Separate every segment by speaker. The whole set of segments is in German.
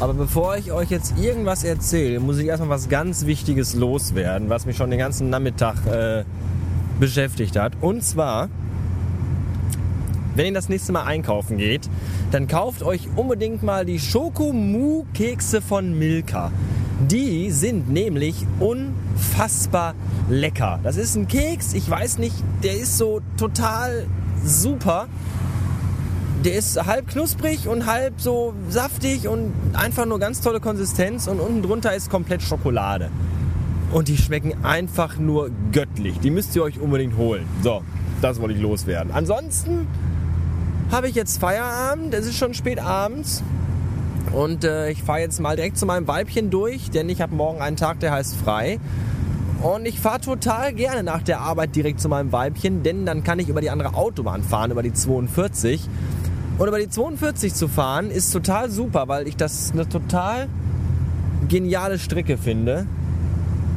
Speaker 1: Aber bevor ich euch jetzt irgendwas erzähle, muss ich erstmal was ganz Wichtiges loswerden, was mich schon den ganzen Nachmittag äh, beschäftigt hat. Und zwar, wenn ihr das nächste Mal einkaufen geht, dann kauft euch unbedingt mal die Schokomu-Kekse von Milka. Die sind nämlich unfassbar lecker. Das ist ein Keks, ich weiß nicht, der ist so total super der ist halb knusprig und halb so saftig und einfach nur ganz tolle Konsistenz und unten drunter ist komplett Schokolade. Und die schmecken einfach nur göttlich. Die müsst ihr euch unbedingt holen. So, das wollte ich loswerden. Ansonsten habe ich jetzt Feierabend. Es ist schon spät abends. Und äh, ich fahre jetzt mal direkt zu meinem Weibchen durch, denn ich habe morgen einen Tag, der heißt frei. Und ich fahre total gerne nach der Arbeit direkt zu meinem Weibchen, denn dann kann ich über die andere Autobahn fahren, über die 42. Und über die 42 zu fahren ist total super, weil ich das eine total geniale Strecke finde.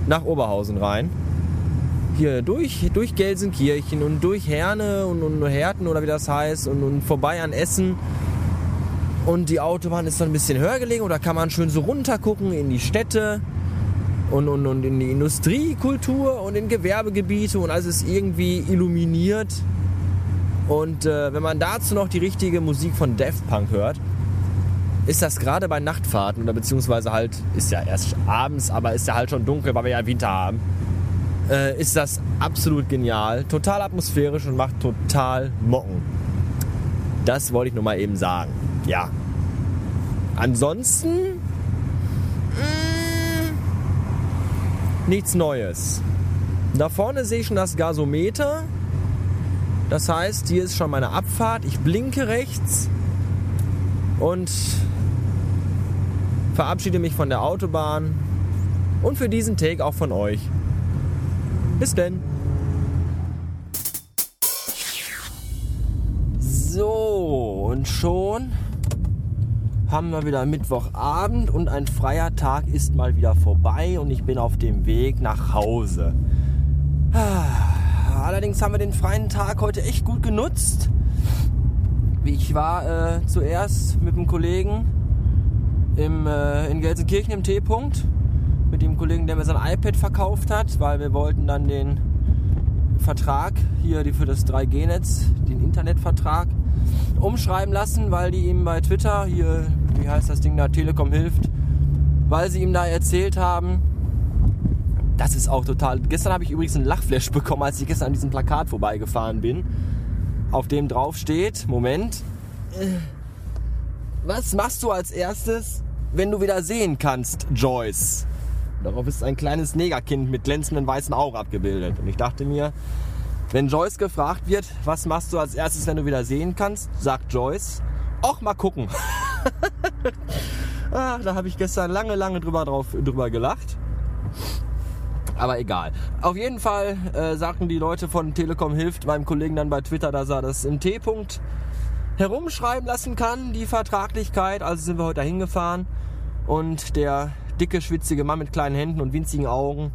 Speaker 1: Nach Oberhausen rein. Hier durch, durch Gelsenkirchen und durch Herne und, und Herten oder wie das heißt und, und vorbei an Essen. Und die Autobahn ist dann ein bisschen höher gelegen oder kann man schön so runter gucken in die Städte und, und, und in die Industriekultur und in Gewerbegebiete und alles ist irgendwie illuminiert und äh, wenn man dazu noch die richtige Musik von Daft Punk hört, ist das gerade bei Nachtfahrten oder beziehungsweise halt, ist ja erst abends, aber ist ja halt schon dunkel, weil wir ja Winter haben, äh, ist das absolut genial, total atmosphärisch und macht total Mocken. Das wollte ich nur mal eben sagen. Ja. Ansonsten mh, mm, nichts Neues. Da vorne sehe ich schon das Gasometer. Das heißt, hier ist schon meine Abfahrt. Ich blinke rechts und verabschiede mich von der Autobahn und für diesen Take auch von euch. Bis denn. So, und schon haben wir wieder Mittwochabend und ein freier Tag ist mal wieder vorbei und ich bin auf dem Weg nach Hause. Ah. Allerdings haben wir den freien Tag heute echt gut genutzt. Ich war äh, zuerst mit einem Kollegen im, äh, in Gelsenkirchen im T-Punkt. Mit dem Kollegen, der mir sein iPad verkauft hat, weil wir wollten dann den Vertrag hier für das 3G-Netz, den Internetvertrag, umschreiben lassen, weil die ihm bei Twitter, hier, wie heißt das Ding da, Telekom hilft, weil sie ihm da erzählt haben, das ist auch total. Gestern habe ich übrigens einen Lachflash bekommen, als ich gestern an diesem Plakat vorbeigefahren bin, auf dem drauf steht: Moment. Was machst du als erstes, wenn du wieder sehen kannst, Joyce? Darauf ist ein kleines Negerkind mit glänzenden weißen Augen abgebildet. Und ich dachte mir, wenn Joyce gefragt wird, was machst du als erstes, wenn du wieder sehen kannst, sagt Joyce, auch mal gucken. ah, da habe ich gestern lange, lange drüber, drauf, drüber gelacht. Aber egal. Auf jeden Fall äh, sagten die Leute von Telekom hilft meinem Kollegen dann bei Twitter, dass er das im T-Punkt herumschreiben lassen kann, die Vertraglichkeit. Also sind wir heute dahin gefahren und der dicke, schwitzige Mann mit kleinen Händen und winzigen Augen,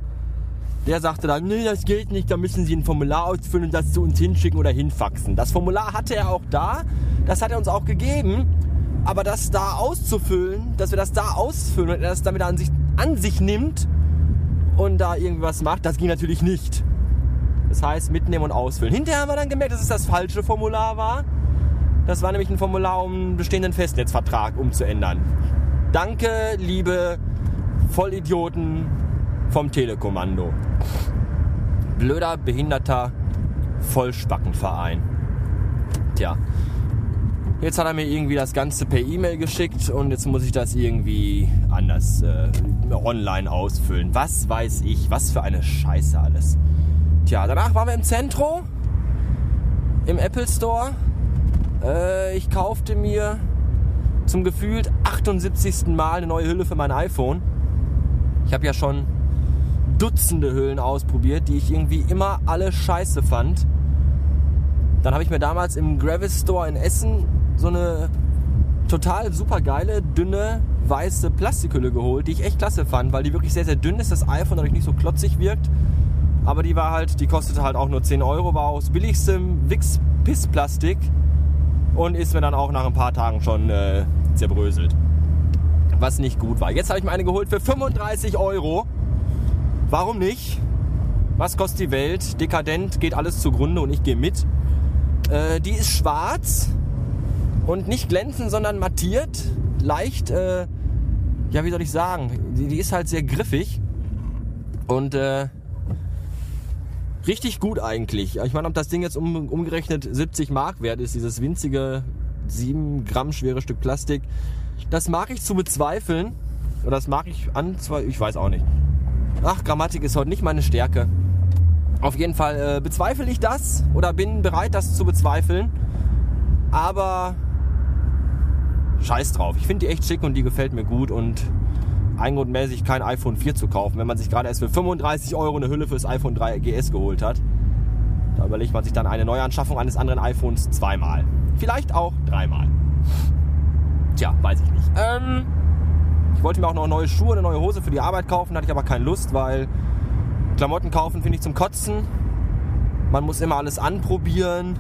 Speaker 1: der sagte dann, nee, das geht nicht, da müssen Sie ein Formular ausfüllen und das zu uns hinschicken oder hinfaxen. Das Formular hatte er auch da, das hat er uns auch gegeben, aber das da auszufüllen, dass wir das da ausfüllen und er das damit an sich, an sich nimmt, und da irgendwas macht. Das ging natürlich nicht. Das heißt, mitnehmen und ausfüllen. Hinterher haben wir dann gemerkt, dass es das falsche Formular war. Das war nämlich ein Formular, um einen bestehenden Festnetzvertrag umzuändern. Danke, liebe Vollidioten vom Telekommando. Blöder, behinderter Vollspackenverein. Tja, Jetzt hat er mir irgendwie das Ganze per E-Mail geschickt und jetzt muss ich das irgendwie anders äh, online ausfüllen. Was weiß ich, was für eine Scheiße alles. Tja, danach waren wir im Zentro, im Apple Store. Äh, ich kaufte mir zum gefühlt 78. Mal eine neue Hülle für mein iPhone. Ich habe ja schon Dutzende Hüllen ausprobiert, die ich irgendwie immer alle scheiße fand. Dann habe ich mir damals im Gravis Store in Essen so eine total super geile, dünne, weiße Plastikhülle geholt, die ich echt klasse fand, weil die wirklich sehr, sehr dünn ist, das iPhone dadurch nicht so klotzig wirkt. Aber die war halt, die kostete halt auch nur 10 Euro, war aus billigstem Wix-Piss-Plastik und ist mir dann auch nach ein paar Tagen schon äh, zerbröselt. was nicht gut war. Jetzt habe ich mir eine geholt für 35 Euro. Warum nicht? Was kostet die Welt? Dekadent geht alles zugrunde und ich gehe mit. Äh, die ist schwarz und nicht glänzend, sondern mattiert. Leicht, äh, ja, wie soll ich sagen? Die, die ist halt sehr griffig. Und äh, richtig gut eigentlich. Ich meine, ob das Ding jetzt um, umgerechnet 70 Mark wert ist, dieses winzige 7 Gramm schwere Stück Plastik, das mag ich zu bezweifeln. Oder das mag ich an, ich weiß auch nicht. Ach, Grammatik ist heute nicht meine Stärke. Auf jeden Fall äh, bezweifle ich das oder bin bereit, das zu bezweifeln. Aber scheiß drauf. Ich finde die echt schick und die gefällt mir gut und eingrundmäßig kein iPhone 4 zu kaufen, wenn man sich gerade erst für 35 Euro eine Hülle fürs iPhone 3 GS geholt hat. Da überlegt man sich dann eine Neuanschaffung eines anderen iPhones zweimal. Vielleicht auch dreimal. Tja, weiß ich nicht. Ähm, ich wollte mir auch noch neue Schuhe, eine neue Hose für die Arbeit kaufen, hatte ich aber keine Lust, weil Klamotten kaufen finde ich zum Kotzen. Man muss immer alles anprobieren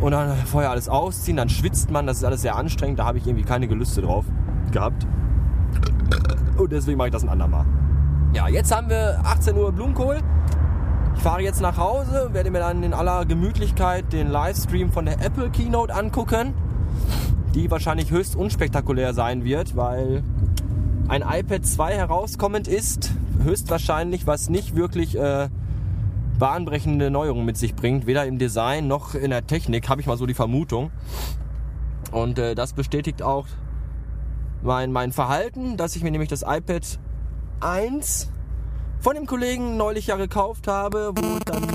Speaker 1: und dann vorher alles ausziehen, dann schwitzt man, das ist alles sehr anstrengend, da habe ich irgendwie keine Gelüste drauf gehabt. Und deswegen mache ich das ein andermal. Ja, jetzt haben wir 18 Uhr Blumenkohl. Ich fahre jetzt nach Hause, werde mir dann in aller Gemütlichkeit den Livestream von der Apple Keynote angucken, die wahrscheinlich höchst unspektakulär sein wird, weil ein iPad 2 herauskommend ist, höchstwahrscheinlich, was nicht wirklich äh, bahnbrechende Neuerungen mit sich bringt, weder im Design noch in der Technik, habe ich mal so die Vermutung. Und äh, das bestätigt auch mein, mein Verhalten, dass ich mir nämlich das iPad 1 von dem Kollegen neulich ja gekauft habe, wo ich dann äh,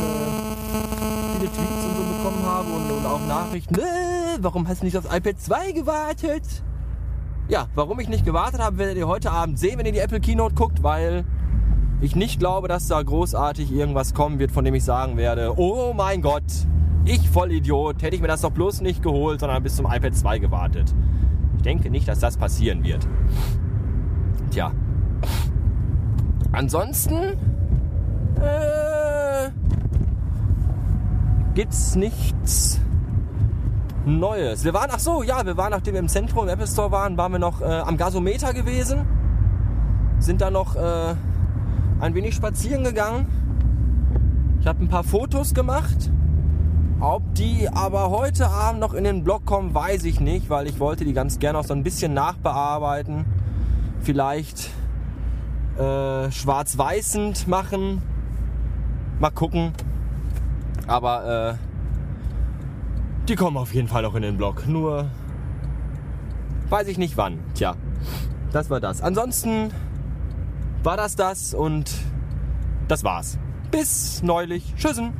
Speaker 1: viele Tweets und so bekommen habe und, und auch Nachrichten, äh, warum hast du nicht aufs iPad 2 gewartet? Ja, warum ich nicht gewartet habe, werdet ihr heute Abend sehen, wenn ihr die Apple Keynote guckt, weil ich nicht glaube, dass da großartig irgendwas kommen wird, von dem ich sagen werde, oh mein Gott, ich Vollidiot, hätte ich mir das doch bloß nicht geholt, sondern bis zum iPad 2 gewartet. Ich denke nicht, dass das passieren wird. Tja. Ansonsten äh, gibt's nichts Neues. Wir waren, ach so, ja, wir waren, nachdem wir im Zentrum im Apple Store waren, waren wir noch äh, am Gasometer gewesen. Sind da noch äh, ein wenig spazieren gegangen. Ich habe ein paar Fotos gemacht. Ob die aber heute Abend noch in den Blog kommen, weiß ich nicht, weil ich wollte die ganz gerne auch so ein bisschen nachbearbeiten. Vielleicht äh, schwarz-weißend machen. Mal gucken. Aber äh, die kommen auf jeden Fall noch in den Blog. Nur weiß ich nicht wann. Tja, das war das. Ansonsten war das das und das war's. Bis neulich. Tschüssen.